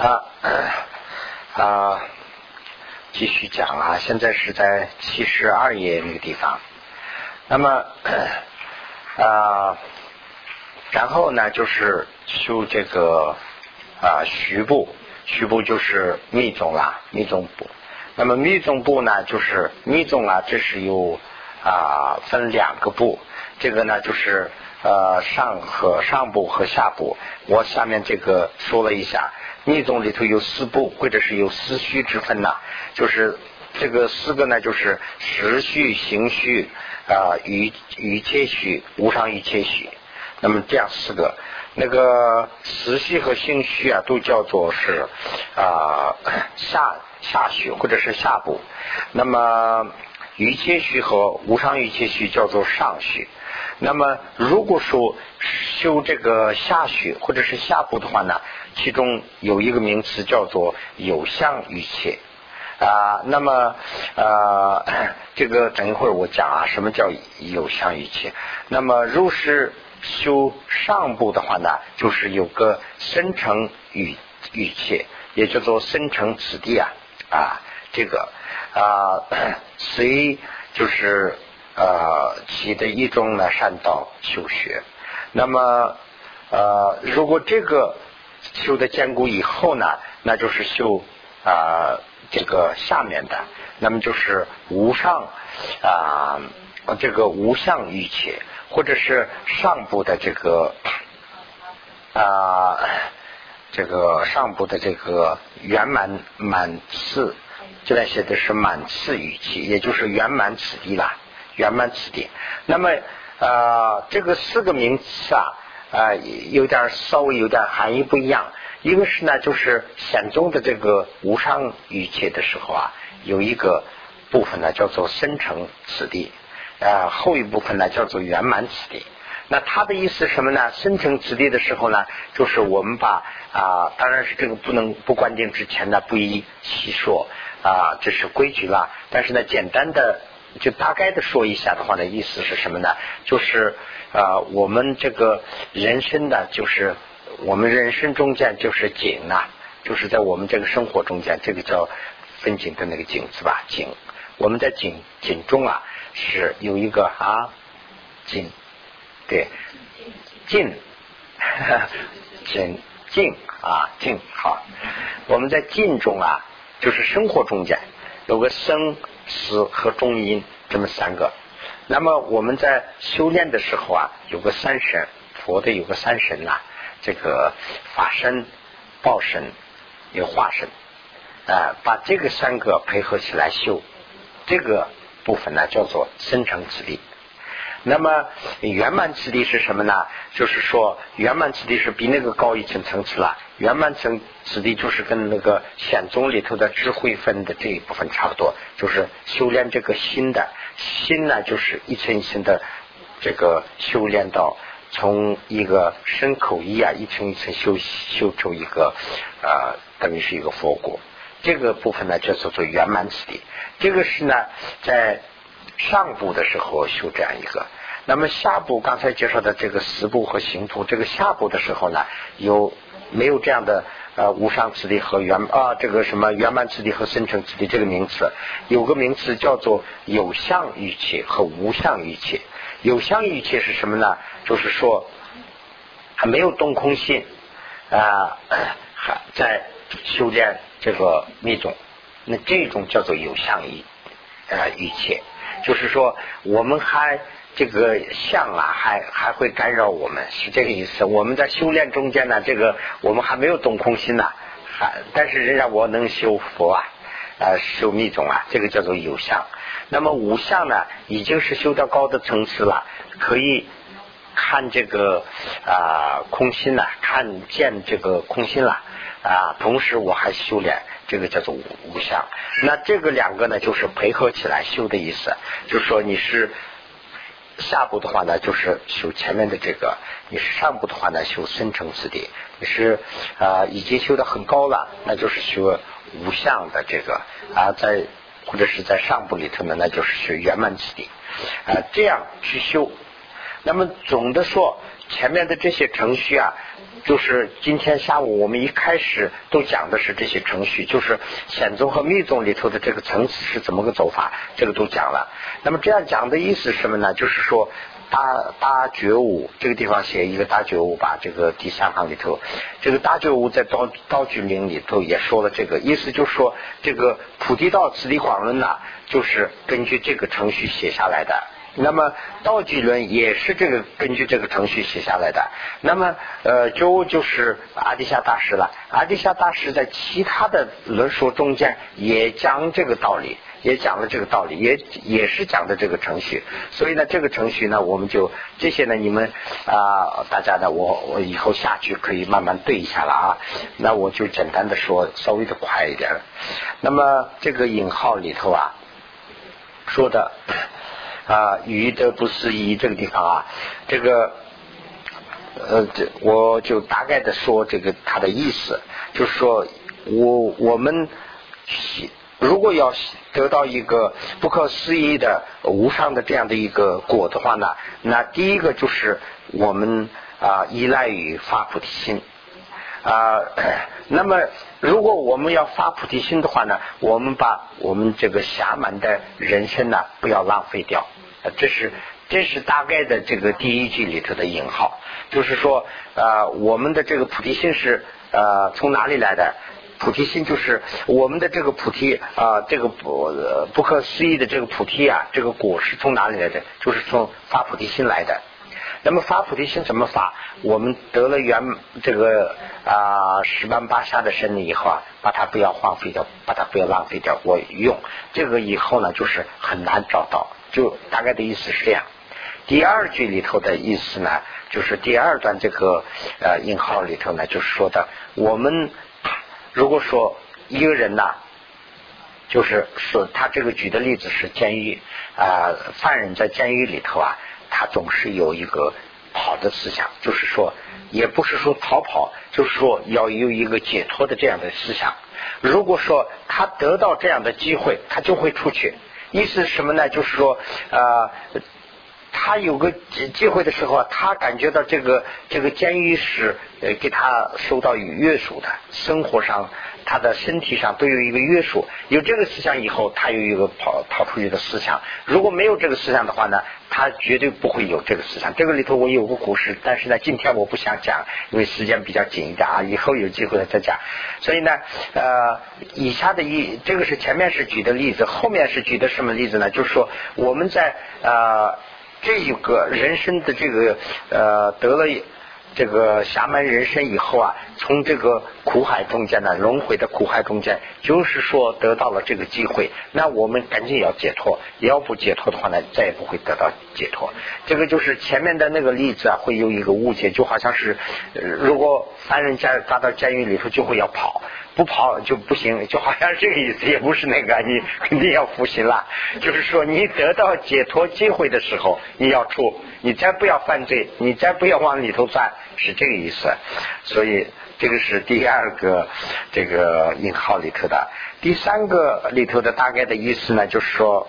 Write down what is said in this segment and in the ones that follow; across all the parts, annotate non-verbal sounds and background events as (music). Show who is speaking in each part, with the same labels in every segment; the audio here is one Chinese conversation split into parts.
Speaker 1: 那 (clears throat) 啊，继续讲啊，现在是在七十二页那个地方。那么啊，然后呢，就是修这个啊虚部，虚部就是密宗啦，密宗部。那么密宗部呢，就是密宗啊，这是有啊分两个部，这个呢就是呃上和上部和下部。我下面这个说了一下。密宗里头有四部，或者是有四虚之分呐，就是这个四个呢，就是实虚、行虚啊、语语切虚、无上语切虚。那么这样四个，那个实虚和行虚啊，都叫做是啊下下虚或者是下部。那么余切虚和无上语切虚叫做上虚。那么如果说修这个下虚或者是下部的话呢？其中有一个名词叫做有相于切啊，那么呃，这个等一会儿我讲啊，什么叫有相于切？那么如是修上部的话呢，就是有个生成与与切，也叫做生成此地啊啊，这个啊 (coughs) 随就是呃起的一种呢善道修学，那么呃如果这个。修的坚固以后呢，那就是修啊这个下面的，那么就是无上啊这个无相欲切，或者是上部的这个啊这个上部的这个圆满满次，这边写的是满次语气，也就是圆满此地啦，圆满此地。那么啊这个四个名词啊。啊，有点稍微有点含义不一样。一个是呢，就是显宗的这个无上语切的时候啊，有一个部分呢叫做深成此地，啊后一部分呢叫做圆满此地。那他的意思什么呢？深成此地的时候呢，就是我们把啊，当然是这个不能不关定之前呢，不宜细说啊，这是规矩了。但是呢，简单的就大概的说一下的话呢，意思是什么呢？就是。啊，我们这个人生呢，就是我们人生中间就是景呐，就是在我们这个生活中间，这个叫分景的那个景字吧，景。我们在景景中啊，是有一个啊景，对，静，景 (laughs) 静啊静好。我们在静中啊，就是生活中间有个生死和中阴这么三个。那么我们在修炼的时候啊，有个三神，佛的有个三神呐，这个法身、报身、有化身，啊，把这个三个配合起来修，这个部分呢叫做生成之力。那么圆满此地是什么呢？就是说圆满此地是比那个高一层层次了。圆满层此地就是跟那个显宗里头的智慧分的这一部分差不多，就是修炼这个心的。心呢，就是一层一层的这个修炼到从一个身口意啊，一层一层修修出一个呃，等于是一个佛果。这个部分呢，就叫做圆满此地。这个是呢，在上部的时候修这样一个。那么下部刚才介绍的这个十部和行图，这个下部的时候呢，有没有这样的？呃，无上次第和圆啊，这个什么圆满次第和深成次第这个名词，有个名词叫做有相语切和无相语切。有相语切是什么呢？就是说还没有动空性啊，(coughs) 还在修炼这个密宗，那这种叫做有相语呃语切，就是说我们还。这个相啊，还还会干扰我们，是这个意思。我们在修炼中间呢，这个我们还没有动空心呢，还但是仍然我能修佛啊，呃，修密宗啊，这个叫做有相。那么无相呢，已经是修到高的层次了，可以看这个啊空心了，看见这个空心了啊。同时我还修炼，这个叫做无相。那这个两个呢，就是配合起来修的意思，就是说你是。下部的话呢，就是修前面的这个；你是上部的话呢，修深层次第；你是啊已经修的很高了，那就是修无相的这个啊，在或者是在上部里头呢，那就是修圆满次第啊，这样去修。那么总的说，前面的这些程序啊，就是今天下午我们一开始都讲的是这些程序，就是显宗和密宗里头的这个层次是怎么个走法，这个都讲了。那么这样讲的意思是什么呢？就是说。大大觉悟这个地方写一个大觉悟吧，这个第三行里头，这个大觉悟在道道具名里头也说了这个意思，就是说这个菩提道次第广论呐，就是根据这个程序写下来的。那么道具论也是这个根据这个程序写下来的。那么呃，就就是阿底夏大师了。阿底夏大师在其他的论说中间也讲这个道理。也讲了这个道理，也也是讲的这个程序，所以呢，这个程序呢，我们就这些呢，你们啊，大家呢，我我以后下去可以慢慢对一下了啊。那我就简单的说，稍微的快一点。那么这个引号里头啊，说的啊，语的不思议这个地方啊，这个呃，这我就大概的说这个它的意思，就是说我我们。如果要得到一个不可思议的无上的这样的一个果的话呢，那第一个就是我们啊依赖于发菩提心啊。(clears throat) 那么如果我们要发菩提心的话呢，我们把我们这个暇满的人生呢不要浪费掉。这是这是大概的这个第一句里头的引号，就是说啊我们的这个菩提心是呃从哪里来的？菩提心就是我们的这个菩提啊，这个不不可思议的这个菩提啊，这个果是从哪里来的？就是从发菩提心来的。那么发菩提心怎么发？我们得了圆这个啊十万八下的身了以后啊，把它不要荒废掉，把它不要浪费掉，我用这个以后呢，就是很难找到。就大概的意思是这样。第二句里头的意思呢，就是第二段这个呃引号里头呢，就是说的我们。如果说一个人呐，就是是他这个举的例子是监狱啊，犯人在监狱里头啊，他总是有一个跑的思想，就是说，也不是说逃跑，就是说要有一个解脱的这样的思想。如果说他得到这样的机会，他就会出去。意思是什么呢？就是说啊。他有个机会的时候啊，他感觉到这个这个监狱是呃给他受到约束的，生活上他的身体上都有一个约束。有这个思想以后，他有一个跑跑出去的思想。如果没有这个思想的话呢，他绝对不会有这个思想。这个里头我有个故事，但是呢，今天我不想讲，因为时间比较紧一点啊，以后有机会再讲。所以呢，呃，以下的一这个是前面是举的例子，后面是举的什么例子呢？就是说我们在呃。这一个人生的这个呃得了这个侠门人生以后啊，从这个苦海中间呢，轮回的苦海中间，就是说得到了这个机会，那我们赶紧要解脱，要不解脱的话呢，再也不会得到解脱。这个就是前面的那个例子啊，会有一个误解，就好像是如果犯人家抓到监狱里头，就会要跑。不跑就不行，就好像这个意思，也不是那个，(laughs) 你肯定要服刑了。就是说，你得到解脱机会的时候，你要出，你再不要犯罪，你再不要往里头钻，是这个意思。所以这个是第二个这个引号里头的，第三个里头的大概的意思呢，就是说，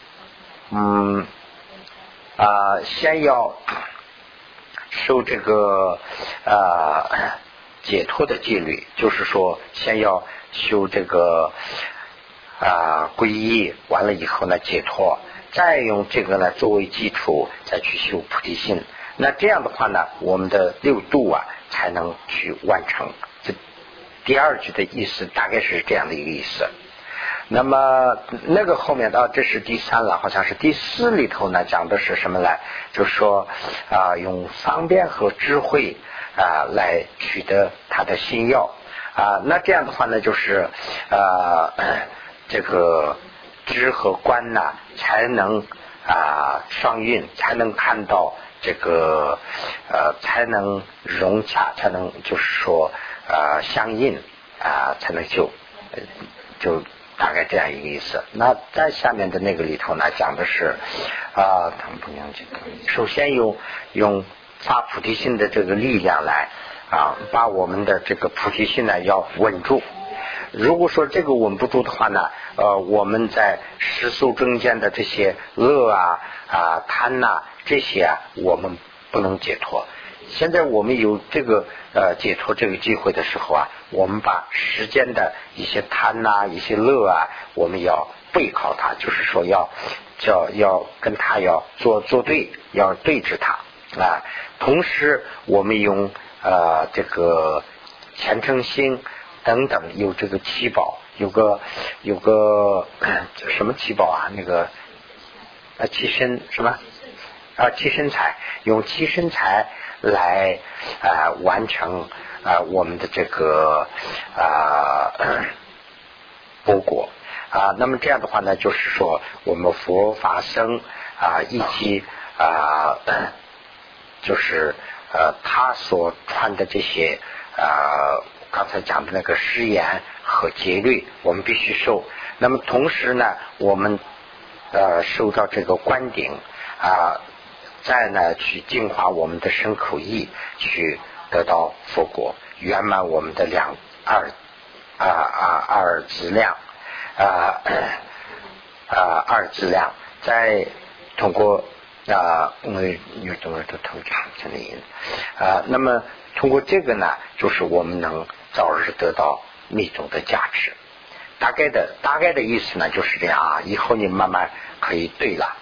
Speaker 1: (coughs) 嗯啊，先要受这个啊。解脱的戒律，就是说，先要修这个啊皈依，完了以后呢解脱，再用这个呢作为基础，再去修菩提心。那这样的话呢，我们的六度啊才能去完成。这第二句的意思大概是这样的一个意思。那么那个后面啊，这是第三了，好像是第四里头呢讲的是什么来？就是说啊，用方便和智慧。啊，来取得他的心药啊，那这样的话呢，就是呃，这个知和观呐，才能啊双运，才能看到这个呃，才能融洽，才能就是说呃相应啊，才能就就大概这样一个意思。那在下面的那个里头呢，讲的是啊，他们不讲，首先用用。发菩提心的这个力量来啊，把我们的这个菩提心呢要稳住。如果说这个稳不住的话呢，呃，我们在世俗中间的这些恶啊啊贪呐这些啊，我们不能解脱。现在我们有这个呃解脱这个机会的时候啊，我们把时间的一些贪呐、一些乐啊，我们要背靠它，就是说要叫要跟他要做作对，要对峙他啊。同时，我们用呃这个虔诚心等等，有这个七宝，有个有个 (clears throat) 什么七宝啊？那个啊七身什么啊七身财，用七身财。来啊，完成啊我们的这个啊 (coughs) 包果啊。那么这样的话呢，就是说我们佛法僧啊，以及啊，就是呃他所穿的这些啊，刚才讲的那个誓言和戒律，我们必须受。那么同时呢，我们呃受到这个观顶啊。再呢，去净化我们的身口意，去得到佛果，圆满我们的两二啊啊二质量啊啊二质量，(coughs) 再通过啊，因为有多少的通常这里啊，那么通过这个呢，就是我们能早日得到密宗的价值。大概的大概的意思呢，就是这样啊，以后你慢慢可以对了。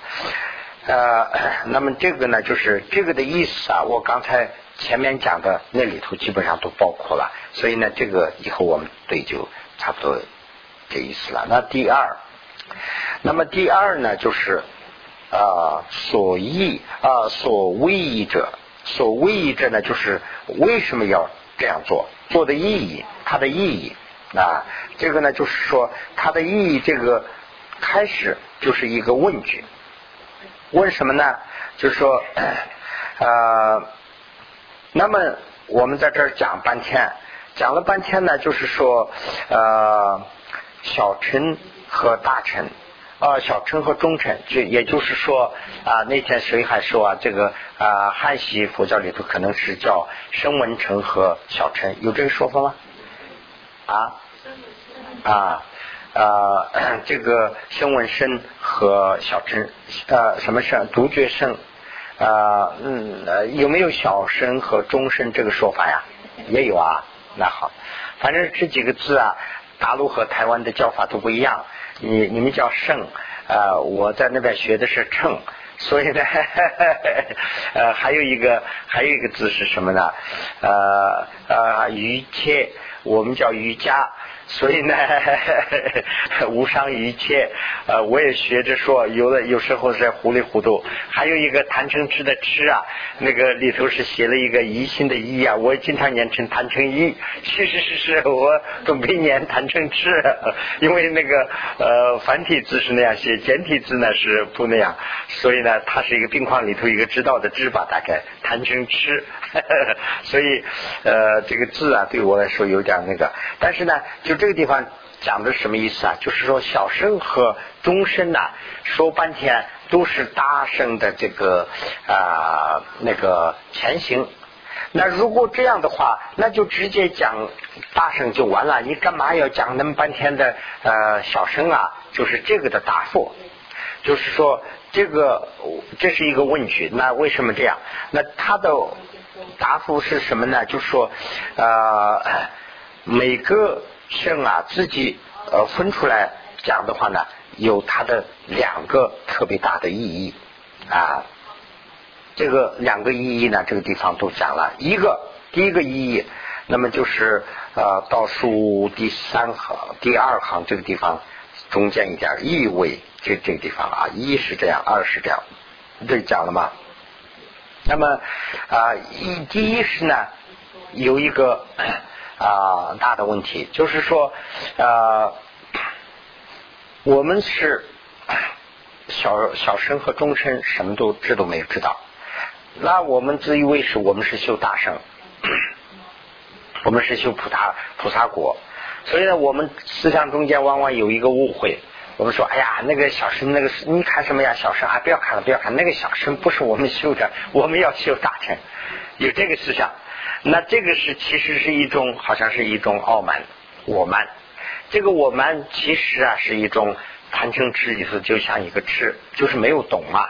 Speaker 1: 呃，那么这个呢，就是这个的意思啊。我刚才前面讲的那里头基本上都包括了，所以呢，这个以后我们对就差不多这意思了。那第二，那么第二呢，就是啊，所意啊，所谓义者，所谓义者呢，就是为什么要这样做，做的意义，它的意义啊，这个呢，就是说它的意义，这个开始就是一个问句。问什么呢？就是说，呃，那么我们在这儿讲半天，讲了半天呢，就是说，呃，小臣和大臣，啊，小乘和中乘，就也就是说，啊，那天谁还说啊，这个啊，汉系佛教里头可能是叫声闻乘和小乘，有这个说法吗？啊？啊？啊，这个声闻声和小乘，呃，什么声？独觉声，啊，嗯，有没有小声和中声这个说法呀？也有啊。那好，反正这几个字啊，大陆和台湾的叫法都不一样。你你们叫圣，啊，我在那边学的是称，所以呢，(laughs) 呃，还有一个还有一个字是什么呢？呃呃，瑜伽，我们叫瑜伽。所以呢，(laughs) 无伤一切。呃，我也学着说，有的有时候是糊里糊涂。还有一个谈成痴的痴啊，那个里头是写了一个疑心的疑啊，我经常念成谈成疑。其实是是，我都没念谈成痴，(laughs) 因为那个呃繁体字是那样写，简体字呢是不那样。所以呢，它是一个病况里头一个知道的知吧，大概谈成痴。(laughs) 所以呃，这个字啊，对我来说有点那个，但是呢，就这个地方讲的什么意思啊？就是说小声和中声呐，说半天都是大声的这个啊那个前行。那如果这样的话，那就直接讲大声就完了。你干嘛要讲那么半天的呃小声啊？就是这个的答复，就是说这个这是一个问句。那为什么这样？那他的。答复是什么呢？就说，呃，每个圣啊，自己呃分出来讲的话呢，有它的两个特别大的意义啊。这个两个意义呢，这个地方都讲了。一个第一个意义，那么就是呃倒数第三行、第二行这个地方中间一点意味，这这个地方啊，一是这样，二是这样，这讲了吗？那么啊，一第一是呢，有一个啊大的问题，就是说啊，我们是小小生和中生，什么都知都没有知道。那我们自以为是我们是修大圣，我们是修菩萨菩萨果，所以呢，我们思想中间往往有一个误会。我们说，哎呀，那个小生，那个你看什么呀？小生啊，不要看了，不要看，那个小生不是我们修的，(laughs) 我们要修大乘，有这个思想。那这个是其实是一种，好像是一种傲慢，我慢。这个我慢其实啊是一种贪嗔痴意思，就像一个痴，就是没有懂嘛。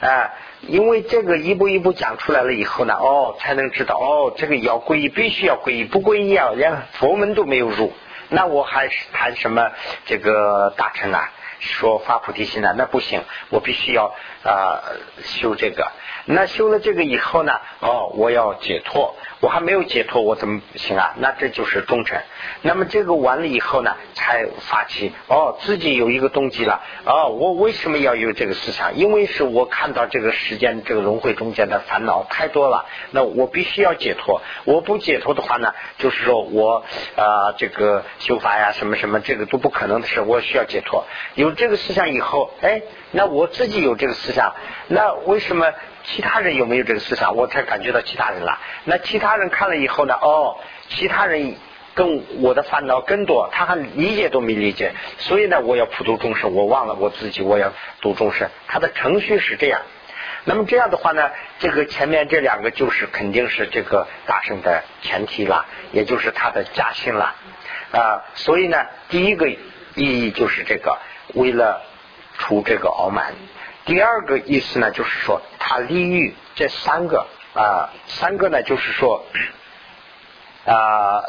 Speaker 1: 啊，因为这个一步一步讲出来了以后呢，哦，才能知道哦，这个要皈依，必须要皈依，不皈依啊，连佛门都没有入，那我还是谈什么这个大臣啊？说发菩提心呢？那不行，我必须要啊修这个。那修了这个以后呢？哦，我要解脱。我还没有解脱，我怎么行啊？那这就是忠诚。那么这个完了以后呢，才发起哦，自己有一个动机了。哦，我为什么要有这个思想？因为是我看到这个时间这个轮回中间的烦恼太多了，那我必须要解脱。我不解脱的话呢，就是说我啊这个修法呀什么什么，这个都不可能的事。我需要解脱。有这个思想以后，哎，那我自己有这个思想，那为什么？其他人有没有这个思想？我才感觉到其他人了。那其他人看了以后呢？哦，其他人跟我的烦恼更多，他还理解都没理解。所以呢，我要普度众生，我忘了我自己，我要度众生。他的程序是这样。那么这样的话呢，这个前面这两个就是肯定是这个大圣的前提了，也就是他的加薪了啊。所以呢，第一个意义就是这个，为了除这个傲慢。第二个意思呢，就是说他利于这三个啊，三个呢，就是说啊，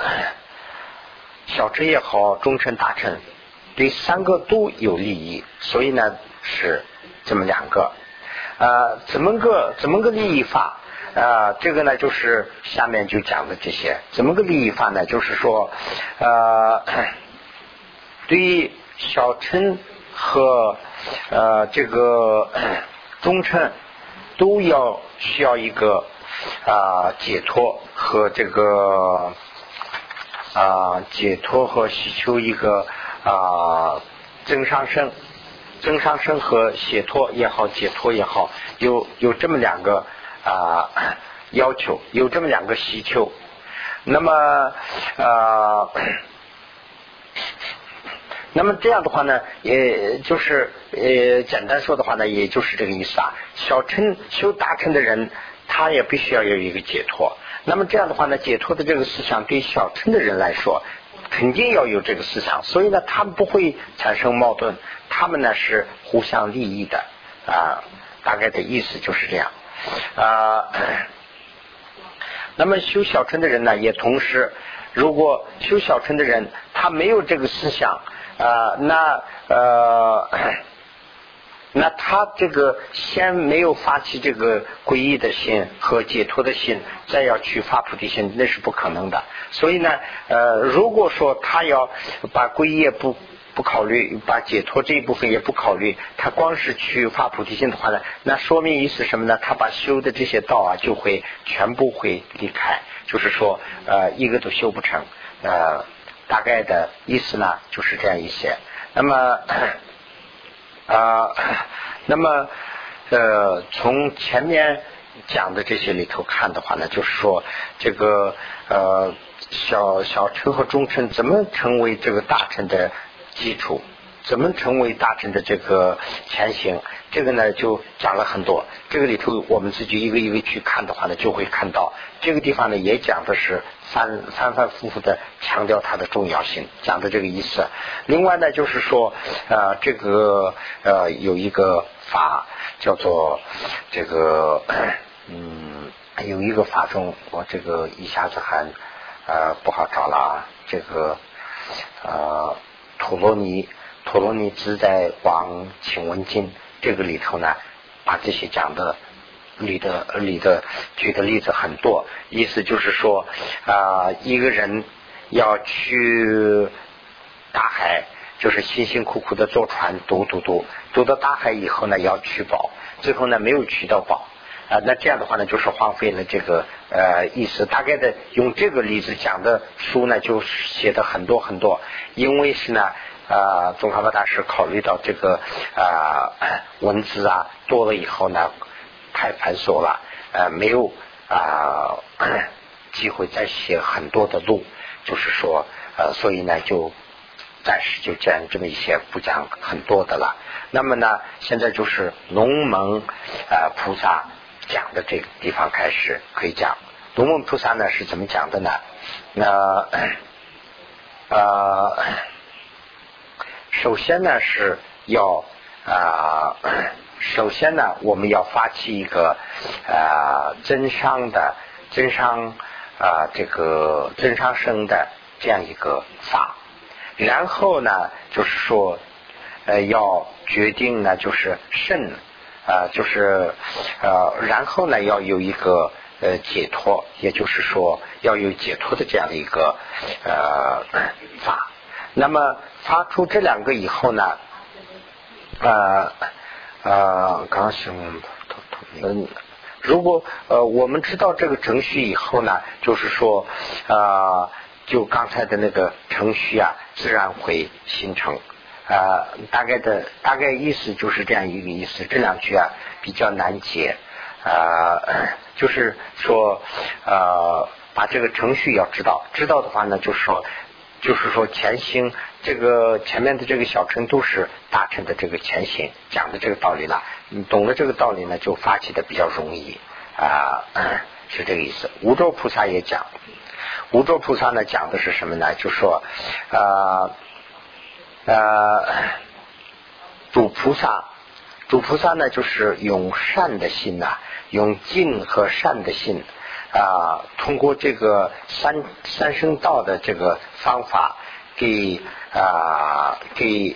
Speaker 1: 小臣也好，中臣大臣，对三个都有利益，所以呢是这么两个啊，怎么个怎么个利益法啊？这个呢就是下面就讲的这些，怎么个利益法呢？就是说呃，对于小乘和呃，这个忠诚都要需要一个啊解脱和这个啊解脱和需求一个啊增上升，增上升和解脱也好，解脱也好，有有这么两个啊要求，有这么两个需求，那么啊。那么这样的话呢，也就是呃，简单说的话呢，也就是这个意思啊。小乘修大乘的人，他也必须要有一个解脱。那么这样的话呢，解脱的这个思想对小乘的人来说，肯定要有这个思想。所以呢，他们不会产生矛盾，他们呢是互相利益的啊。大概的意思就是这样啊。那么修小乘的人呢，也同时，如果修小乘的人他没有这个思想。啊，那呃，那他这个先没有发起这个皈依的心和解脱的心，再要去发菩提心，那是不可能的。所以呢，呃，如果说他要把皈依不不考虑，把解脱这一部分也不考虑，他光是去发菩提心的话呢，那说明意思什么呢？他把修的这些道啊，就会全部会离开，就是说，呃，一个都修不成，呃。大概的意思呢，就是这样一些。那么 (clears throat) 啊，(clears throat) 那么呃，从前面讲的这些里头看的话呢，就是说这个呃小小乘和中乘怎么成为这个大乘的基础？怎么成为大乘的这个前行？这个呢，就讲了很多。这个里头，我们自己一个一个去看的话呢，就会看到这个地方呢，也讲的是反反反复复的强调它的重要性，讲的这个意思。另外呢，就是说，呃，这个呃，有一个法叫做这个，(clears throat) 嗯，有一个法中，我这个一下子还呃不好找了啊。这个呃，陀罗尼。陀罗尼自在广请问经这个里头呢，把这些讲的里的里的举的例子很多，意思就是说啊，一个人要去大海，就是辛辛苦苦的坐船渡渡渡，渡到大海以后呢，要取宝，最后呢没有取到宝啊，那这样的话呢，就是荒废了这个呃意思。大概的用这个例子讲的书呢，就写的很多很多，因为是呢。啊，宗喀巴大师考虑到这个啊文字啊多了以后呢，太繁琐了，呃，没有啊机会再写很多的路，就是说呃，所以呢就暂时就讲这么一些，不讲很多的了。那么呢，现在就是龙门呃菩萨讲的这个地方开始可以讲。龙门菩萨呢是怎么讲的呢？那啊。首先呢是要啊 (coughs) 首先呢，我们要发起一个啊增伤的增伤啊这个增伤生的这样一个法，然后呢，就是说呃要决定呢，就是肾啊，就是呃，然后呢要有一个呃解脱，也就是说要有解脱的这样的一个呃法。那么发出这两个以后呢，呃呃，刚是嗯，如果呃我们知道这个程序以后呢，就是说啊，就刚才的那个程序啊，自然会形成啊，大概的大概意思就是这样一个意思。这两句啊比较难解啊，就是说呃，把这个程序要知道，知道的话呢，就是说。就是说前行，这个前面的这个小乘都是大乘的这个前行讲的这个道理了。你懂了这个道理呢，就发起的比较容易啊，是这个意思。无咒菩萨也讲，无咒菩萨呢讲的是什么呢？就说啊呃，主菩萨，主菩萨呢就是用善的心呐，用净和善的心。啊，通过这个三三声道的这个方法，给啊给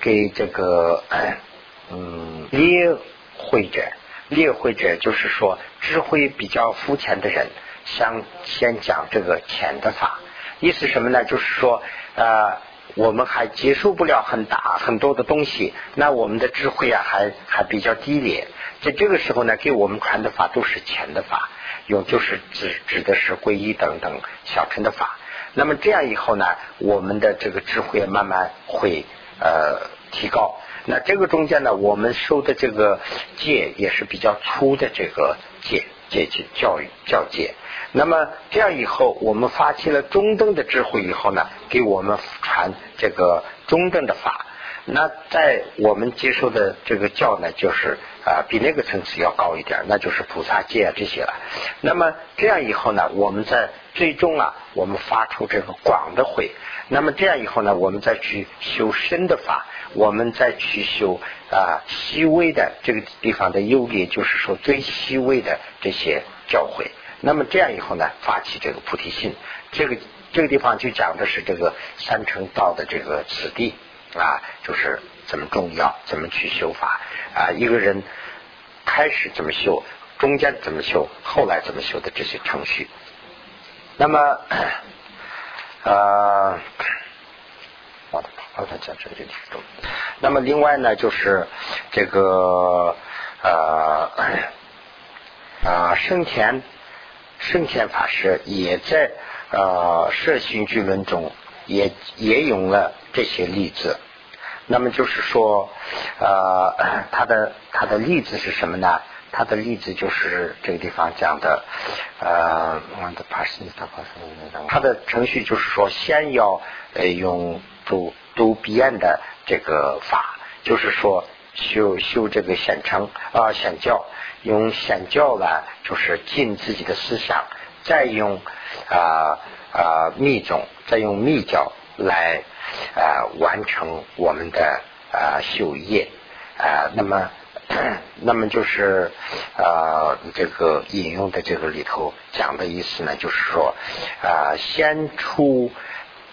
Speaker 1: 给这个 (coughs) 嗯列会者，列会者就是说智慧比较肤浅的人，想先讲这个浅的法，意思什么呢？就是说呃我们还接受不了很大很多的东西，那我们的智慧啊还还比较低劣，在这个时候呢，给我们传的法都是浅的法。用就是指指的是皈依等等小乘的法，那么这样以后呢，我们的这个智慧慢慢会呃提高。那这个中间呢，我们受的这个戒也是比较粗的这个戒戒戒教育教戒。那么这样以后，我们发起了中等的智慧以后呢，给我们传这个中等的法。那在我们接受的这个教呢，就是啊，比那个层次要高一点，那就是菩萨戒啊这些了。那么这样以后呢，我们在最终啊，我们发出这个广的慧。那么这样以后呢，我们再去修深的法，我们再去修啊细微的这个地方的优劣，就是说最细微的这些教诲。那么这样以后呢，发起这个菩提心，这个这个地方就讲的是这个三乘道的这个此地。啊，就是怎么重要，怎么去修法啊？一个人开始怎么修，中间怎么修，后来怎么修的这些程序。那么，呃，好的，好的，讲这个就挺重。那么另外呢，就是这个呃啊，圣田圣田法师也在呃《摄心聚论》中也也用了这些例子。那么就是说，呃，他的他的例子是什么呢？他的例子就是这个地方讲的，呃，他的程序就是说，先要呃用读读遍的这个法，就是说修修这个显成啊显教，用显教呢，就是尽自己的思想，再用啊啊密宗，再用密教来。啊，完成我们的啊修业啊，那么 (clears throat) 那么就是啊这个引用的这个里头讲的意思呢，就是说啊先出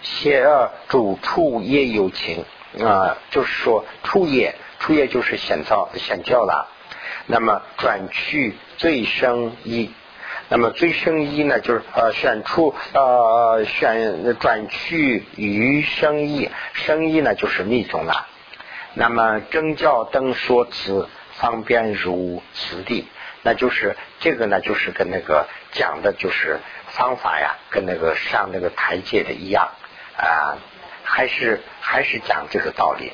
Speaker 1: 先二主处业有情啊，就是说处业处业就是显造显教了，那么转去最生一。那么最生一呢，就是呃选出呃选转去余生一，生一呢就是密宗了。那么真教灯说辞方便如此地，那就是这个呢，就是跟那个讲的就是方法呀，跟那个上那个台阶的一样啊，还是还是讲这个道理。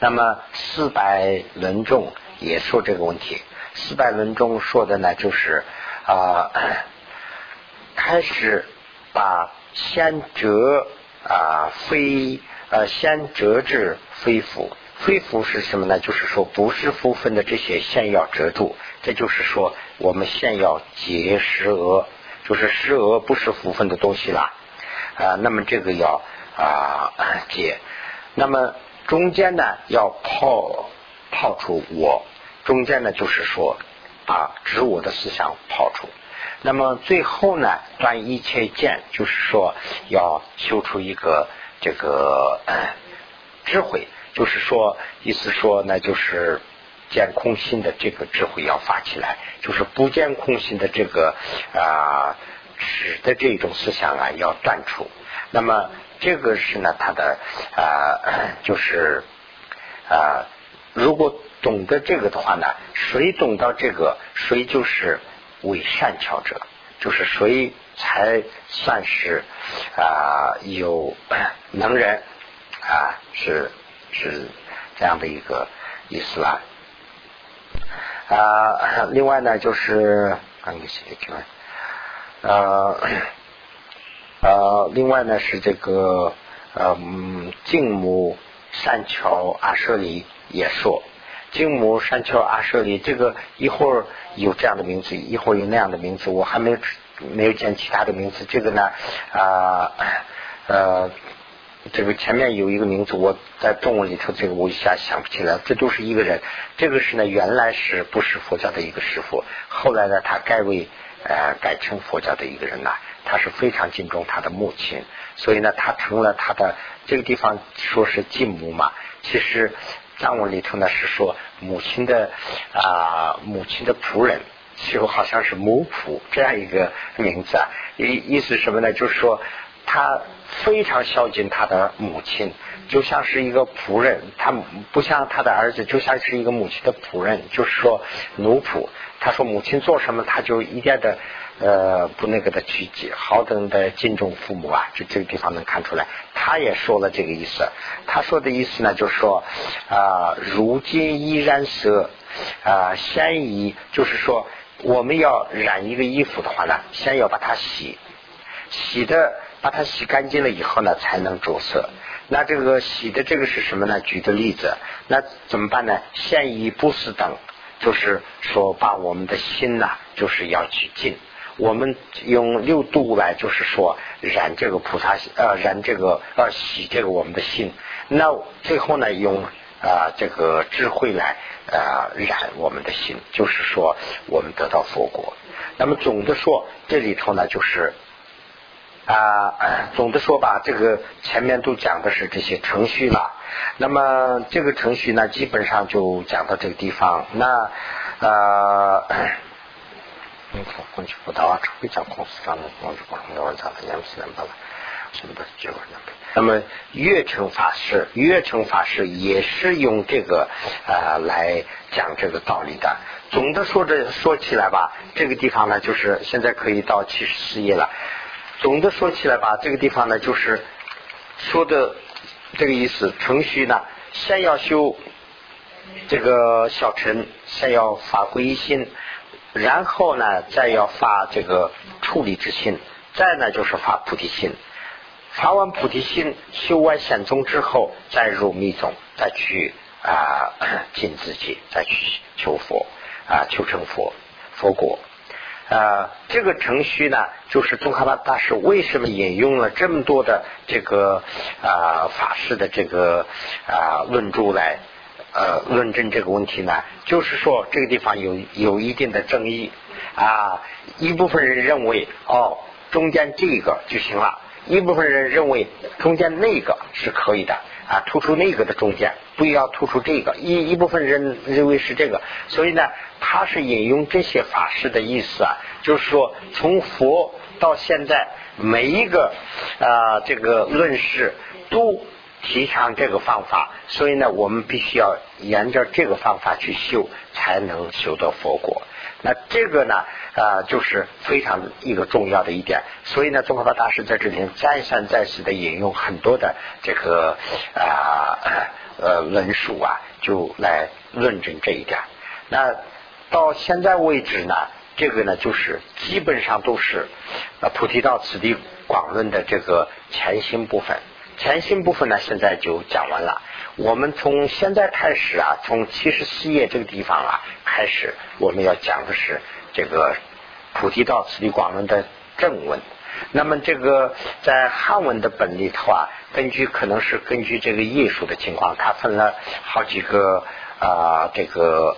Speaker 1: 那么四百论中也说这个问题，四百论中说的呢就是。啊，开始把先折啊非呃先折至非福，非福是什么呢？就是说不是福分的这些先要折住，这就是说我们先要结食额，就是食额不是福分的东西了。啊。那么这个要啊解，那么中间呢要泡泡出我，中间呢就是说把执我的思想抛出。那么最后呢，断一切见，就是说要修出一个这个智慧，就是说意思说，那就是见空心的这个智慧要发起来，就是不见空心的这个啊指的这种思想啊要断除。那么这个是呢，他的啊就是啊，如果懂得这个的话呢，谁懂到这个，谁就是。为善巧者，就是谁才算是啊有能人啊？是是这样的一个意思啦。啊，另外呢，就是刚给写的题呃呃，另外呢是这个嗯，净母善巧阿舍尼也说。金母山丘阿舍利，这个一会儿有这样的名字，一会儿有那样的名字，我还没有没有见其他的名字。这个呢啊呃，这个前面有一个名字，我在动物里头这个我一下想不起来。这都是一个人，这个是呢原来是不是佛教的一个师傅，后来呢他改为呃改成佛教的一个人呐，他是非常敬重他的母亲，所以呢他成了他的这个地方说是继母嘛，其实。藏文里头呢是说母亲的啊母亲的仆人，就好像是母仆这样一个名字啊，意意思什么呢？就是说他非常孝敬他的母亲，就像是一个仆人，他不像他的儿子，就像是一个母亲的仆人，就是说奴仆。他说母亲做什么，他就一点的。呃，不那个的去好等的敬重父母啊，就这个地方能看出来。他也说了这个意思，他说的意思呢，就是说啊，如今依然色啊，先以就是说，我们要染一个衣服的话呢，先要把它洗，洗的把它洗干净了以后呢，才能着色。那这个洗的这个是什么呢？举的例子，那怎么办呢？先以不死等，就是说把我们的心呐，就是要去净。我们用六度来，就是说染这个菩萨呃染这个呃洗这个我们的心，那最后呢用啊这个智慧来啊染我们的心，就是说我们得到佛果。那么总的说，这里头呢就是啊总的说吧，这个前面都讲的是这些程序了。那么这个程序呢，基本上就讲到这个地方。那啊。过去不到啊，会讲公司上的公司不能要咋的，也不是那么了，什么的那。么月成法师，月成法师也是用这个呃来讲这个道理的。总的说着说起来吧，这个地方呢，就是现在可以到七十四页了。总的说起来吧，这个地方呢，就是说的这个意思，程序呢，先要修这个小乘，先要发归心。然后呢，再要发这个处理之心，再呢就是发菩提心。发完菩提心，修完显宗之后，再入密宗，再去啊 (clears throat) 尽自己，再去求佛啊求成佛佛果。啊，这个程序呢，就是宗喀巴大师为什么引用了这么多的这个啊法师的这个啊论著来。呃，论证这个问题呢，就是说这个地方有有一定的争议啊。一部分人认为哦，中间这个就行了；一部分人认为中间那个是可以的啊，突出那个的中间，不要突出这个。一一部分人认为是这个，所以呢，他是引用这些法师的意思啊，就是说从佛到现在每一个啊这个论事都。提倡这个方法，所以呢，我们必须要沿着这个方法去修，才能修得佛果。那这个呢，啊，就是非常一个重要的一点。所以呢，宗喀巴大师在这里再三再四的引用很多的这个啊呃论述啊，就来论证这一点。那到现在为止呢，这个呢，就是基本上都是呃菩提道次第广论的这个前心部分。前心部分呢，现在就讲完了。我们从现在开始啊，从七十四页这个地方啊开始，我们要讲的是这个菩提道次第广论的正文。那么这个在汉文的本里头啊，根据可能是根据这个艺术的情况，它分了好几个啊这个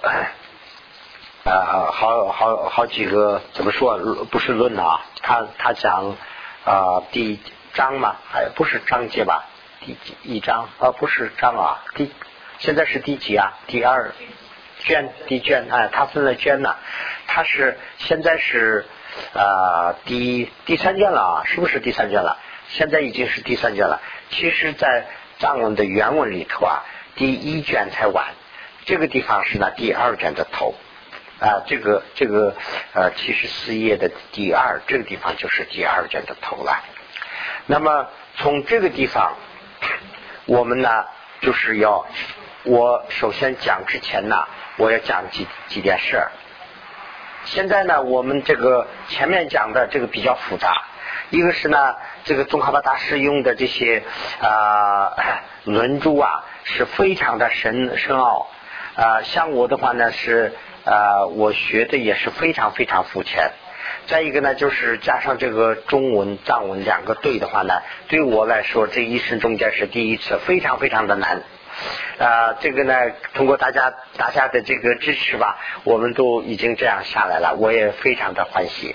Speaker 1: 啊好好好几个怎么说不是论啊，他他讲啊第章嘛，还不是章节吧？第几一章啊？不是章啊？第现在是第几啊？第二卷第卷哎，他分了卷呢，他是现在是啊第第三卷了啊？是不是第三卷了？现在已经是第三卷了。其实，在藏文的原文里头啊，第一卷才完，这个地方是那第二卷的头啊。这个这个呃七十四页的第二，这个地方就是第二卷的头了。那么从这个地方，我们呢就是要我首先讲之前呢，我要讲几几件事。现在呢，我们这个前面讲的这个比较复杂。一个是呢，这个宗喀巴大师用的这些啊轮珠啊，是非常的深深奥啊。像我的话呢，是啊，我学的也是非常非常肤浅。再一个呢，就是加上这个中文藏文两个对的话呢，对我来说这一生中间是第一次，非常非常的难。啊，这个呢，通过大家大家的这个支持吧，我们都已经这样下来了，我也非常的欢喜。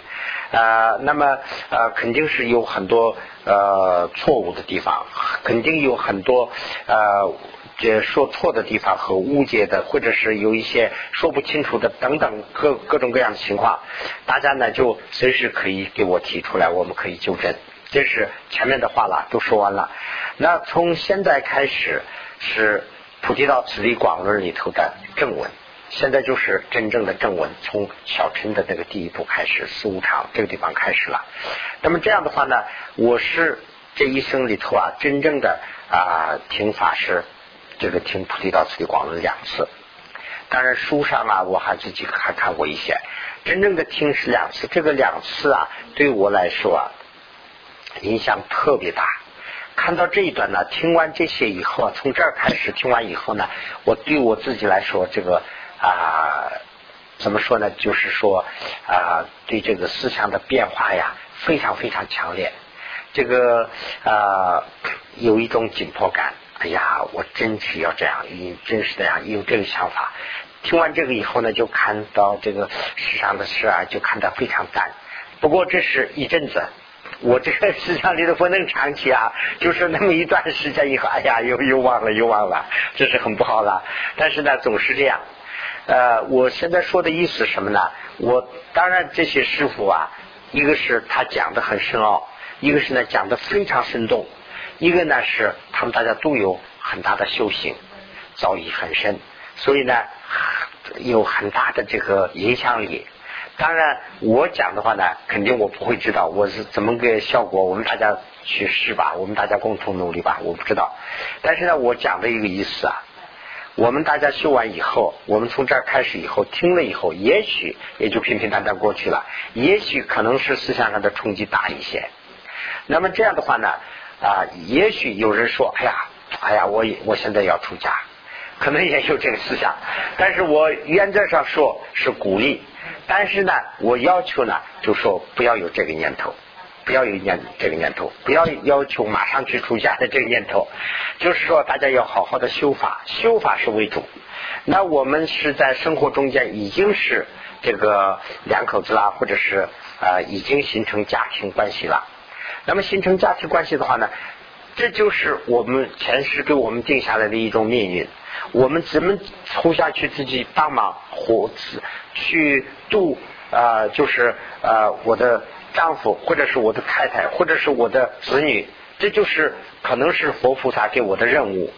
Speaker 1: 啊，那么呃，肯定是有很多呃错误的地方，肯定有很多呃这说错的地方和误解的，或者是有一些说不清楚的等等各各种各样的情况，大家呢就随时可以给我提出来，我们可以纠正。这是前面的话了，都说完了。那从现在开始是《普及到此地广论》里头的正文。现在就是真正的正文，从小乘的那个第一步开始，四无常这个地方开始了。那么这样的话呢，我是这一生里头啊，真正的啊听法是这个听菩提道次第广论两次。当然书上啊，我还自己还看过一些。真正的听是两次，这个两次啊，对我来说啊，影响特别大。看到这一段呢，听完这些以后啊，从这儿开始听完以后呢，我对我自己来说这个。啊，怎么说呢？就是说啊，对这个思想的变化呀，非常非常强烈。这个啊，有一种紧迫感。哎呀，我真是要这样，你真是这样，有这个想法。听完这个以后呢，就看到这个世上的事啊，就看得非常淡。不过这是一阵子，我这个思想里头不能长期啊，就是那么一段时间以后，哎呀，又又忘了，又忘了，这是很不好了。但是呢，总是这样。呃，我现在说的意思什么呢？我当然这些师傅啊，一个是他讲的很深奥，一个是呢讲的非常生动，一个呢是他们大家都有很大的修行，造诣很深，所以呢有很大的这个影响力。当然我讲的话呢，肯定我不会知道我是怎么个效果，我们大家去试吧，我们大家共同努力吧，我不知道。但是呢，我讲的一个意思啊。我们大家修完以后，我们从这儿开始以后听了以后，也许也就平平淡淡过去了。也许可能是思想上的冲击大一些。那么这样的话呢，啊，也许有人说，哎呀，哎呀，我我现在要出家，可能也有这个思想。但是我原则上说是鼓励，但是呢，我要求呢，就说不要有这个念头。不要有念这个念头，不要要求马上去出家的这个念头，就是说大家要好好的修法，修法是为主。那我们是在生活中间已经是这个两口子啦，或者是啊已经形成家庭关系了。那么形成家庭关系的话呢，这就是我们前世给我们定下来的一种命运。我们怎么活下去自己帮忙活子，去度啊，就是啊我的。丈夫，或者是我的太太，或者是我的子女，这就是可能是佛菩萨给我的任务，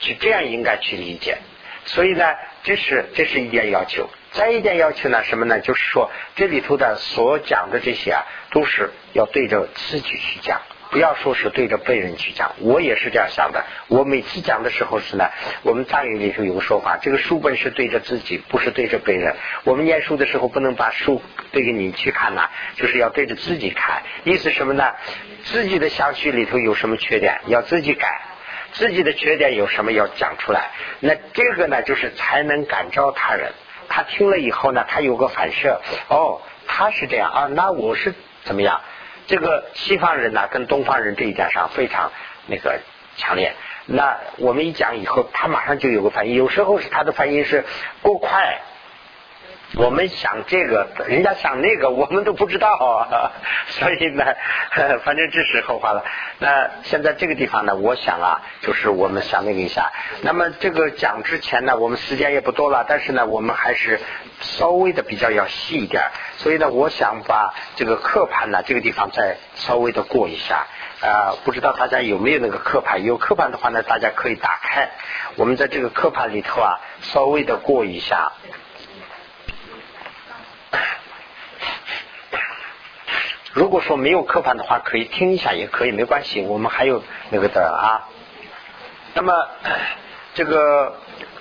Speaker 1: 去这样应该去理解。所以呢，这是这是一点要求。再一点要求呢，什么呢？就是说这里头的所讲的这些啊，都是要对着自己去讲。不要说是对着被人去讲，我也是这样想的。我每次讲的时候是呢，我们藏语里头有个说法，这个书本是对着自己，不是对着别人。我们念书的时候不能把书对着你去看呐，就是要对着自己看。意思什么呢？自己的相续里头有什么缺点，要自己改；自己的缺点有什么要讲出来。那这个呢，就是才能感召他人。他听了以后呢，他有个反射，哦，他是这样啊，那我是怎么样？这个西方人呢，跟东方人这一点上非常那个强烈。那我们一讲以后，他马上就有个反应。有时候是他的反应是过快。我们想这个，人家想那个，我们都不知道啊，(laughs) 所以呢，(laughs) 反正这是后话了。那现在这个地方呢，我想啊，就是我们想那个一下。那么这个讲之前呢，我们时间也不多了，但是呢，我们还是稍微的比较要细一点。所以呢，我想把这个刻盘呢，这个地方再稍微的过一下。啊，不知道大家有没有那个刻盘？有刻盘的话呢，大家可以打开。我们在这个刻盘里头啊，稍微的过一下。如果说没有刻盘的话，可以听一下，也可以，没关系。我们还有那个的啊。那么这个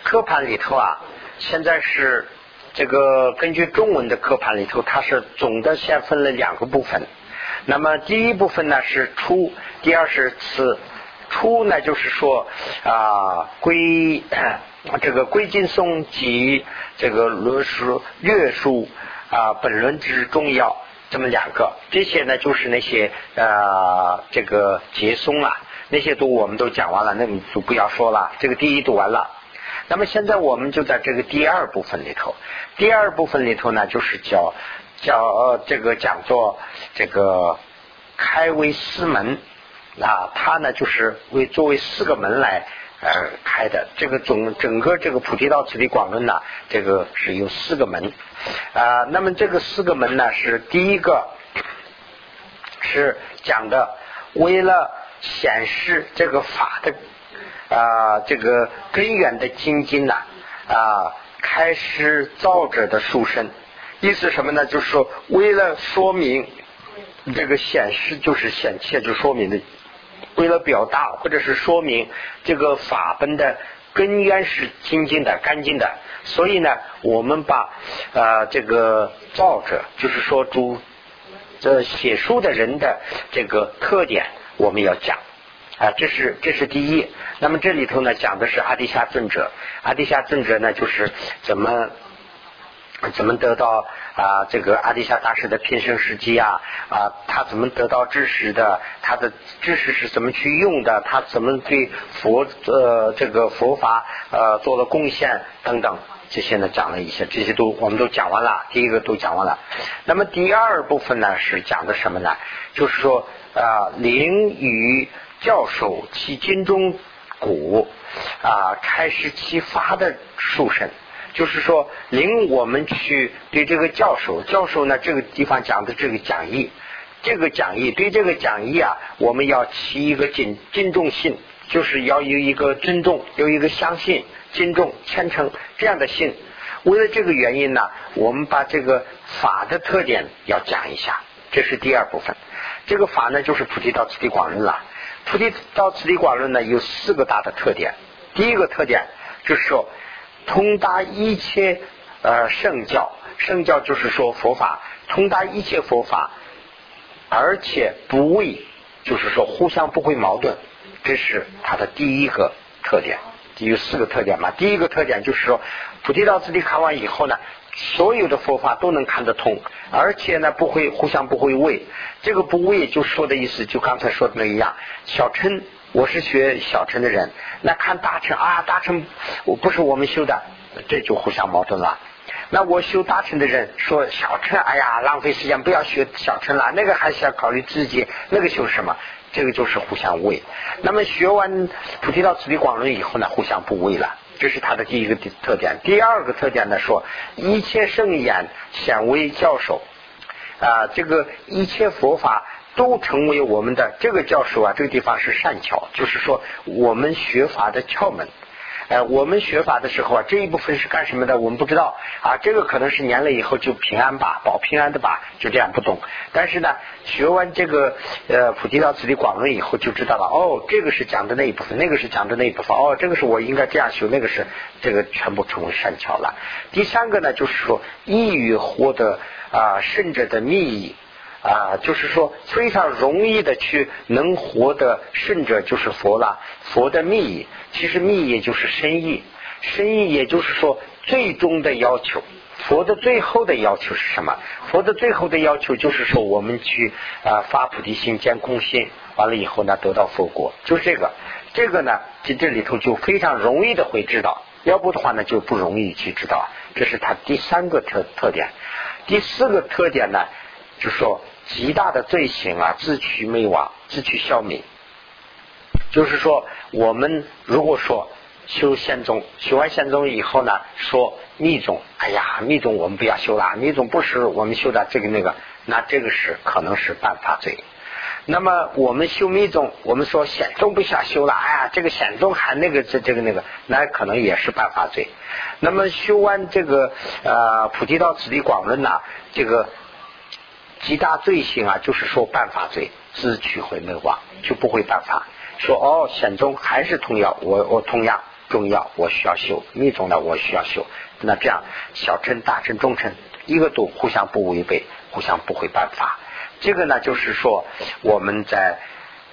Speaker 1: 刻盘里头啊，现在是这个根据中文的刻盘里头，它是总的先分了两个部分。那么第一部分呢是初，第二是次。初呢就是说啊归这个归经松及这个论书略书啊本论之重要。这么两个，这些呢就是那些呃这个结松啊，那些都我们都讲完了，那你就不要说了。这个第一读完了，那么现在我们就在这个第二部分里头，第二部分里头呢就是叫叫这个讲座这个开为四门啊，它呢就是为作为四个门来。呃，开的这个总整个这个菩提道次第广论呢，这个是有四个门啊。那么这个四个门呢，是第一个是讲的，为了显示这个法的啊这个根源的精进呢啊，开始造者的殊身，意思什么呢？就是说为了说明这个显示，就是显现，就说明的。为了表达或者是说明这个法本的根源是清净的、干净的，所以呢，我们把呃这个造者，就是说主这写书的人的这个特点，我们要讲啊，这是这是第一。那么这里头呢，讲的是阿底夏尊者，阿底夏尊者呢，就是怎么。怎么得到啊？这个阿底夏大师的平生事迹啊啊，他怎么得到知识的？他的知识是怎么去用的？他怎么对佛呃这个佛法呃做了贡献等等？这些呢讲了一些，这些都我们都讲完了。第一个都讲完了。那么第二部分呢是讲的什么呢？就是说啊，灵与教授其经中古啊，开始其发的书生。就是说，领我们去对这个教授，教授呢，这个地方讲的这个讲义，这个讲义对这个讲义啊，我们要起一个敬敬重心，就是要有一个尊重，有一个相信、敬重、虔诚这样的心。为了这个原因呢，我们把这个法的特点要讲一下，这是第二部分。这个法呢，就是菩提道次第广论了。菩提道次第广论呢，有四个大的特点。第一个特点就是说。通达一切呃圣教，圣教就是说佛法通达一切佛法，而且不为，就是说互相不会矛盾，这是它的第一个特点。有四个特点嘛，第一个特点就是说，菩提道次第看完以后呢，所有的佛法都能看得通，而且呢不会互相不会为。这个不为就说的意思，就刚才说的那一样，小乘。我是学小乘的人，那看大乘啊，大乘我不是我们修的，这就互相矛盾了。那我修大乘的人说小乘，哎呀，浪费时间，不要学小乘了，那个还是要考虑自己，那个修什么？这个就是互相为。那么学完菩提道次第广论以后呢，互相不为了，这是他的第一个特点。第二个特点呢，说一切圣言显为教授啊，这个一切佛法。都成为我们的这个教授啊，这个地方是善巧，就是说我们学法的窍门。呃，我们学法的时候啊，这一部分是干什么的？我们不知道啊。这个可能是年了以后就平安吧，保平安的吧，就这样不懂。但是呢，学完这个呃普提道次第广论以后就知道了。哦，这个是讲的那一部分，那个是讲的那一部分。哦，这个是我应该这样修，那个是这个全部成为善巧了。第三个呢，就是说易于获得啊圣者的密意。啊，就是说非常容易的去能活得圣者就是佛了，佛的密意，其实密意就是深意，深意也就是说最终的要求，佛的最后的要求是什么？佛的最后的要求就是说我们去啊发菩提心、见空心，完了以后呢得到佛果，就是这个。这个呢，这这里头就非常容易的会知道，要不的话呢就不容易去知道。这是它第三个特特点。第四个特点呢，就说极大的罪行啊，自取灭亡，自取消灭。就是说，我们如果说修仙宗，修完仙宗以后呢，说密宗，哎呀，密宗我们不要修了，密宗不是我们修的这个那个，那这个是可能是犯法罪。那么我们修密宗，我们说显宗不想修了，哎呀，这个显宗还那个这这个那个，那可能也是犯法罪。那么修完这个呃菩提道次第广论呐，这个极大罪行啊，就是说犯法罪，自取毁灭亡，就不会犯法。说哦，显宗还是同样，我我同样重要，我需要修密宗的，我需要修。那这样小乘、大乘、中乘，一个都互相不违背，互相不会犯法。这个呢，就是说我们在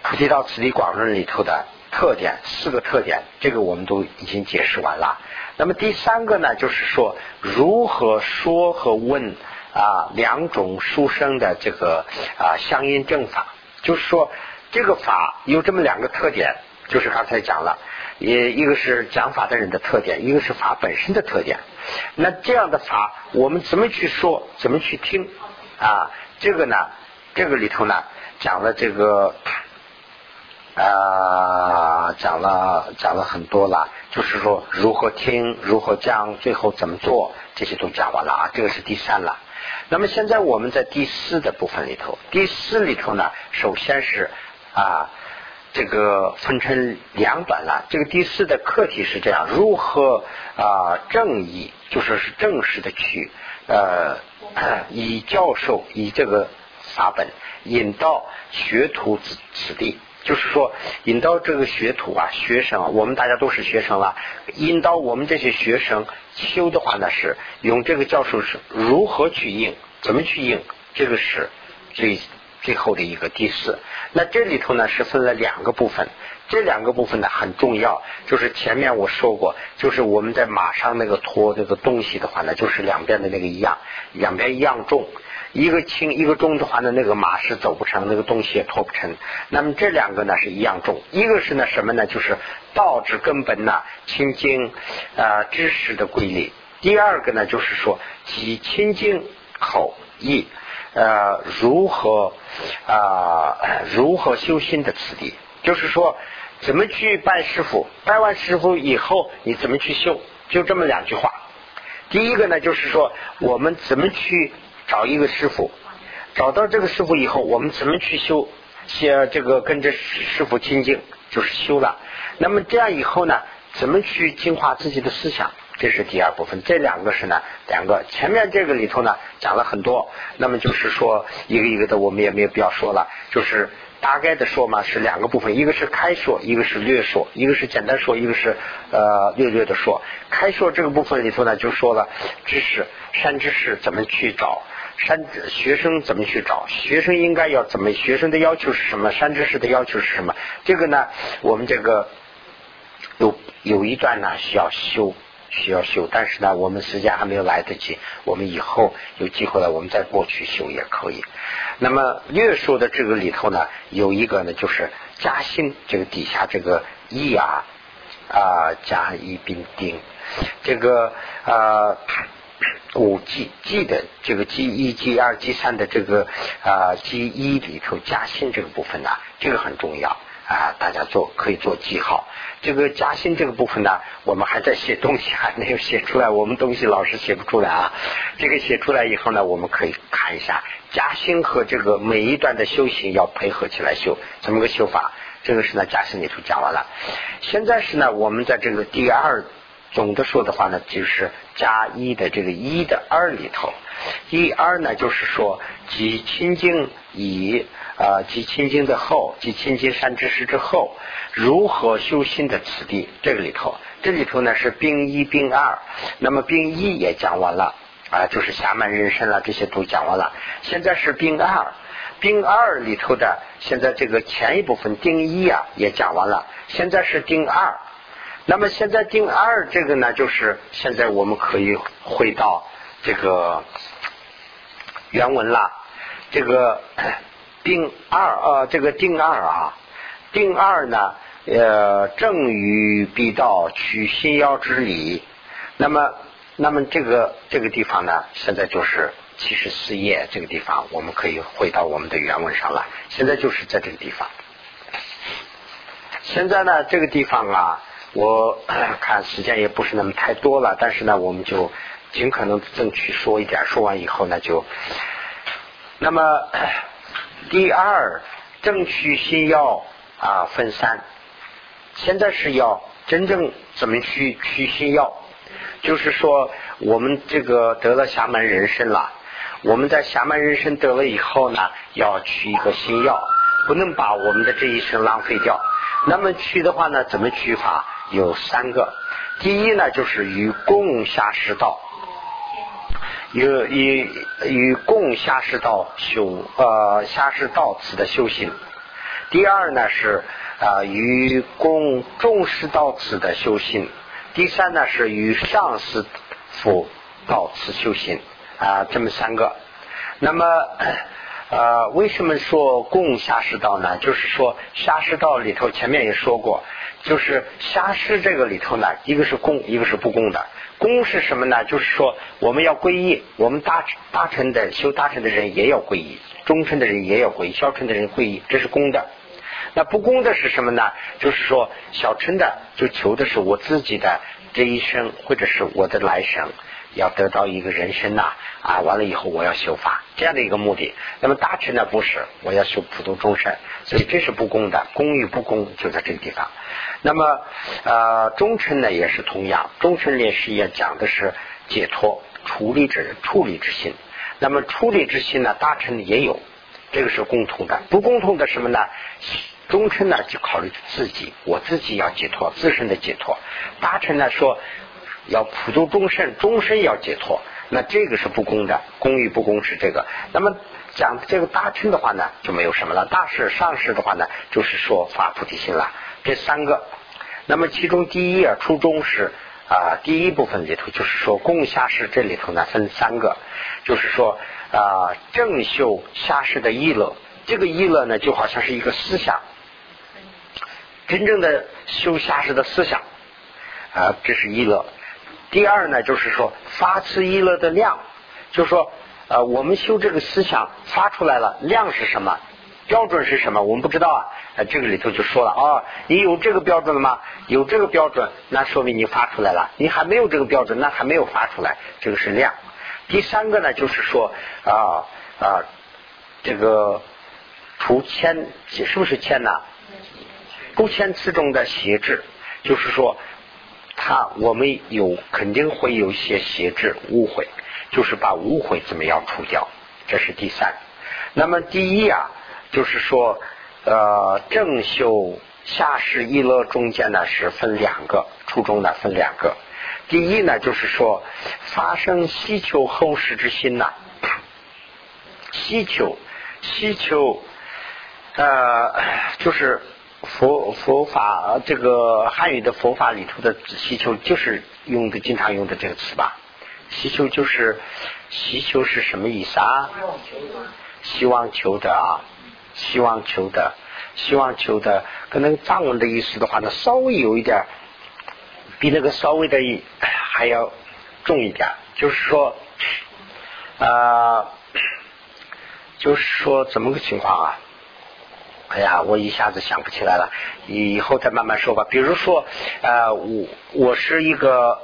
Speaker 1: 《菩提道次第广论》里头的特点，四个特点，这个我们都已经解释完了。那么第三个呢，就是说如何说和问啊两种书生的这个啊相应正法，就是说这个法有这么两个特点，就是刚才讲了，也一个是讲法的人的特点，一个是法本身的特点。那这样的法，我们怎么去说，怎么去听啊？这个呢？这个里头呢，讲了这个啊，讲了讲了很多了，就是说如何听，如何讲，最后怎么做，这些都讲完了啊。这个是第三了。那么现在我们在第四的部分里头，第四里头呢，首先是啊，这个分成两段了。这个第四的课题是这样：如何啊正义，就说是正式的去呃 (clears throat) 以教授以这个。法本引导学徒此此地，就是说引导这个学徒啊，学生，我们大家都是学生了，引导我们这些学生修的话呢，是用这个教授是如何去应，怎么去应，这个是最最后的一个第四。那这里头呢是分了两个部分，这两个部分呢很重要，就是前面我说过，就是我们在马上那个拖这个东西的话呢，就是两边的那个一样，两边一样重。一个轻一个重的话呢，那个马是走不成，那个东西也拖不成。那么这两个呢是一样重，一个是呢什么呢？就是道之根本呢，清净啊知识的规律。第二个呢就是说，即清净口意呃如何啊如何修心的此地，就是说怎么去拜师傅，拜完师傅以后你怎么去修，就这么两句话。第一个呢就是说我们怎么去。找一个师傅，找到这个师傅以后，我们怎么去修？先这个跟着师傅亲近，就是修了。那么这样以后呢，怎么去净化自己的思想？这是第二部分。这两个是呢，两个前面这个里头呢讲了很多。那么就是说一个一个的，我们也没有必要说了。就是大概的说嘛，是两个部分，一个是开说，一个是略说，一个是简单说，一个是呃略略的说。开说这个部分里头呢，就说了知识善知识怎么去找。山学生怎么去找？学生应该要怎么？学生的要求是什么？山知识的要求是什么？这个呢，我们这个有有一段呢需要修，需要修，但是呢，我们时间还没有来得及，我们以后有机会了，我们再过去修也可以。那么略说的这个里头呢，有一个呢就是嘉兴，这个底下这个一啊啊加一并丁，这个啊。五 G G 的这个 G 一 G 二 G 三的这个啊 G 一里头加薪这个部分呢，这个很重要啊，大家做可以做记号。这个加薪这个部分呢，我们还在写东西，还没有写出来，我们东西老是写不出来啊。这个写出来以后呢，我们可以看一下加薪和这个每一段的修行要配合起来修，怎么个修法？这个是呢加薪里头讲完了。现在是呢，我们在这个第二。总的说的话呢，就是加一的这个一的二里头，一二呢就是说，即清净以啊，即清净的后，即清净善知识之后，如何修心的此地，这个里头，这里头呢是病一病二，那么病一也讲完了啊，就是下曼人参了，这些都讲完了，现在是病二，病二里头的，现在这个前一部分丁一啊也讲完了，现在是丁二。那么现在定二这个呢，就是现在我们可以回到这个原文了。这个 (clears throat) 定二呃，这个定二啊，定二呢呃正于必道取心要之理。那么，那么这个这个地方呢，现在就是七十四页这个地方，我们可以回到我们的原文上来。现在就是在这个地方。现在呢，这个地方啊，我 (clears throat) 看时间也不是那么太多了，但是呢，我们就尽可能争取说一点。说完以后呢，就那么 (clears throat) 第二正取心要啊分三，现在是要真正怎么去取心要。就是说，我们这个得了侠门人参了，我们在侠门人参得了以后呢，要取一个新药，不能把我们的这一生浪费掉。那么取的话呢，怎么取法？有三个。第一呢，就是与共下士道，与与与共下士道修呃下士道此的修行。第二呢是啊与共重视到此的修行。第三呢是与上师傅到此修行啊，这么三个。那么，为什么说供下士道呢？就是说下士道里头前面也说过，就是下士这个里头呢，一个是供，一个是不供的。供是什么呢？就是说我们要皈依，我们大大乘的修大乘的人也要皈依，中乘的人也要皈依，小乘的人皈依，这是供的。那不公的是什么呢？就是说小乘的就求的是我自己的这一生，或者是我的来生，要得到一个人生呐啊！完了以后我要修法这样的一个目的。那么大乘呢不是，我要修普度众生，所以这是不公的，公与不公就在这个地方。那么呃中臣呢也是同样，中乘里是也讲的是解脱、处理之处理之心。那么处理之心呢，大臣也有，这个是共同的。不共同的什么呢？中臣呢就考虑自己，我自己要解脱，自身的解脱；大臣呢说要普度众生，众生要解脱。那这个是不公的，公与不公是这个。那么讲这个大乘的话呢，就没有什么了。大士、上士的话呢，就是说发菩提心了。这三个，那么其中第一啊，初中是啊，第一部分里头就是说供下士这里头呢分三个，就是说啊正修下士的意乐，这个意乐呢就好像是一个思想。真正的修下士的思想啊，这是一乐。第二呢，就是说发次一乐的量，就是说呃，我们修这个思想发出来了，量是什么？标准是什么？我们不知道啊。这个里头就说了啊，你有这个标准了吗？有这个标准，那说明你发出来了。你还没有这个标准，那还没有发出来，这个是量。第三个呢，就是说啊啊，这个除铅是不是铅呢？不签词中的邪智，就是说，他我们有肯定会有一些邪智误会，就是把误会怎么样除掉，这是第三。那么第一啊，就是说，呃，正修下士一乐中间呢是分两个，初中呢分两个。第一呢，就是说发生希求后世之心呐，希求希求，呃，就是。佛佛法这个汉语的佛法里头的祈求就是用的经常用的这个词吧？祈求就是祈求是什么意思啊？希望求的啊，希望求的，希望求的，可能藏文的意思的话呢，稍微有一点比那个稍微的还要重一点，就是说啊，(coughs) 就是说怎么个情况啊？哎呀，我一下子想不起来了，以后再慢慢说吧。比如说，呃，我我是一个，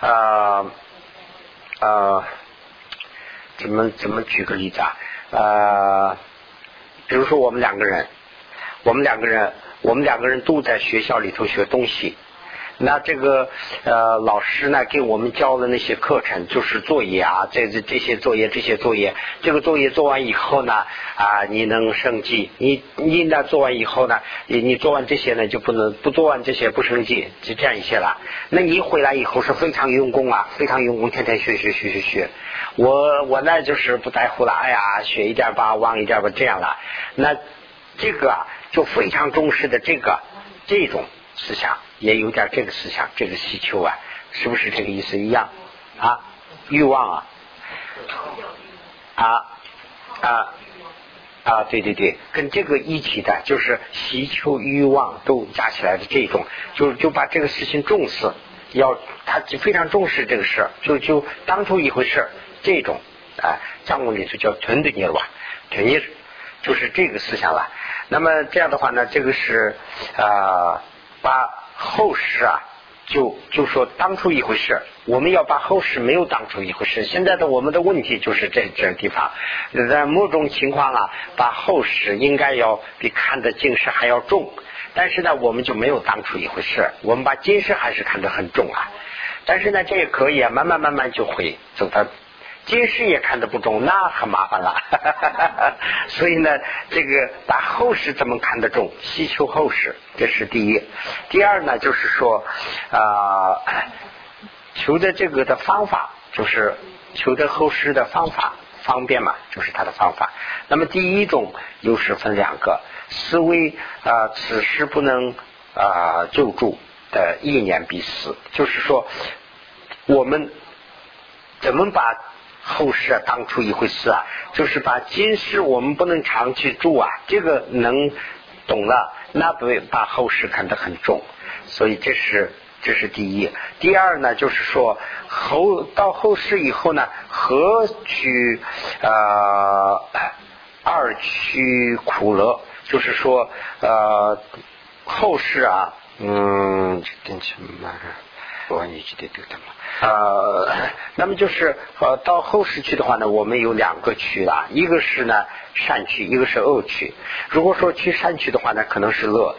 Speaker 1: 呃，呃，怎么怎么举个例子啊？呃，比如说我们两个人，我们两个人，我们两个人都在学校里头学东西。那这个呃老师呢给我们教的那些课程就是作业啊，这这这些作业这些作业，这个作业做完以后呢啊你能升级，你你呢做完以后呢，你你做完这些呢就不能不做完这些不升级，就这样一些了。那你回来以后是非常用功啊，非常用功，天天学学学学学。我我呢就是不在乎了，哎呀学一点吧，忘一点吧，这样了。那这个就非常重视的这个这种。思想也有点这个思想，这个需求啊，是不是这个意思一样啊？欲望啊啊啊啊，对对对，跟这个一起的，就是需求欲望都加起来的这种，就就把这个事情重视，要他就非常重视这个事，就就当初一回事，这种啊，藏文里头叫屯的尼瓦，屯尼就是这个思想了。那么这样的话呢，这个是啊，把后世啊。就就说当初一回事，我们要把后世没有当初一回事。现在的我们的问题就是这这地方，在某种情况啊，把后世应该要比看的今世还要重，但是呢，我们就没有当初一回事，我们把今世还是看得很重啊。但是呢，这也可以啊，慢慢慢慢就会走到。今世也看得不重，那很麻烦了。(laughs) 所以呢，这个把后世怎么看得重？希求后世，这是第一。第二呢，就是说啊，求的这个的方法，就是求的后世的方法方便嘛，就是他的方法。那么第一种又是分两个，思维啊，此时不能啊救助的意念必死，就是说我们怎么把。后世啊，当初一回事啊，就是把今世我们不能长期住啊，这个能懂了，那不把后世看得很重，所以这是这是第一。第二呢，就是说后到后世以后呢，何取呃二取苦乐？就是说呃后世啊，嗯，等什么？我你记得对的吗？呃，那么就是呃，到后世去的话呢，我们有两个区啦，一个是呢善区，一个是恶区。如果说去善区的话呢，可能是乐；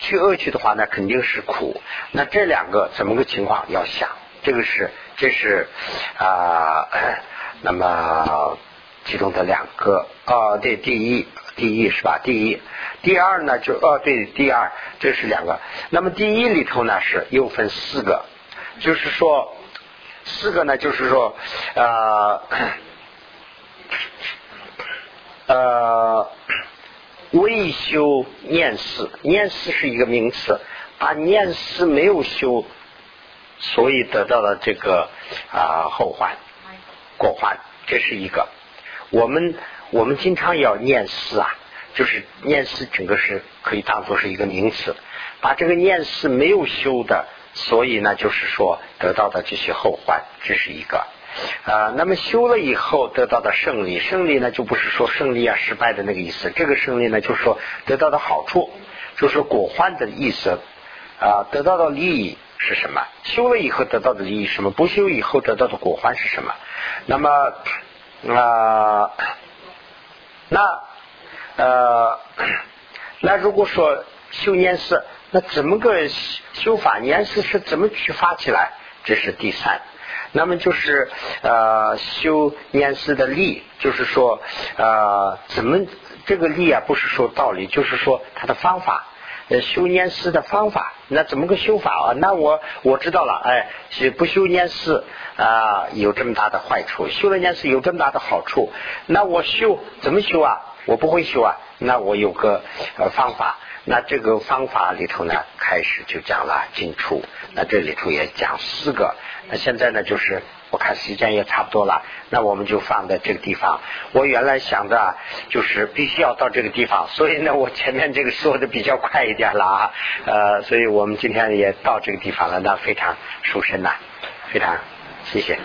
Speaker 1: 去恶区的话呢，肯定是苦。那这两个怎么个情况要想？这个是这是啊，那么其中的两个啊，对，第一第一是吧？第一，第二呢就哦对，第二这是两个。那么第一里头呢是又分四个，就是说。四个呢，就是说，呃，(coughs) 呃，未修念思，念思是一个名词，把念思没有修，所以得到了这个啊后患过患，这是一个。我们我们经常要念思啊，就是念思整个是可以当做是一个名词，把这个念思没有修的。所以呢，就是说得到的这些后患，这是一个啊。那么修了以后得到的胜利，胜利呢就不是说胜利啊失败的那个意思。这个胜利呢，就是说得到的好处，就是果患的意思啊。得到的利益是什么？修了以后得到的利益是什么？不修以后得到的果患是什么？那么啊，那呃，那如果说修念是。那怎么个修法念思是怎么去发起来？这是第三。那么就是呃修念思的力，就是说呃怎么这个力啊，不是说道理，就是说它的方法。呃修念思的方法，那怎么个修法啊？那我我知道了，哎，不修念思啊有这么大的坏处，修了念思有这么大的好处。那我修怎么修啊？我不会修啊。那我有个呃方法。那这个方法里头呢，开始就讲了进出。那这里头也讲四个。那现在呢，就是我看时间也差不多了，那我们就放在这个地方。我原来想着就是必须要到这个地方，所以呢，我前面这个说的比较快一点了啊。呃，所以我们今天也到这个地方了，那非常殊胜呐，非常谢谢。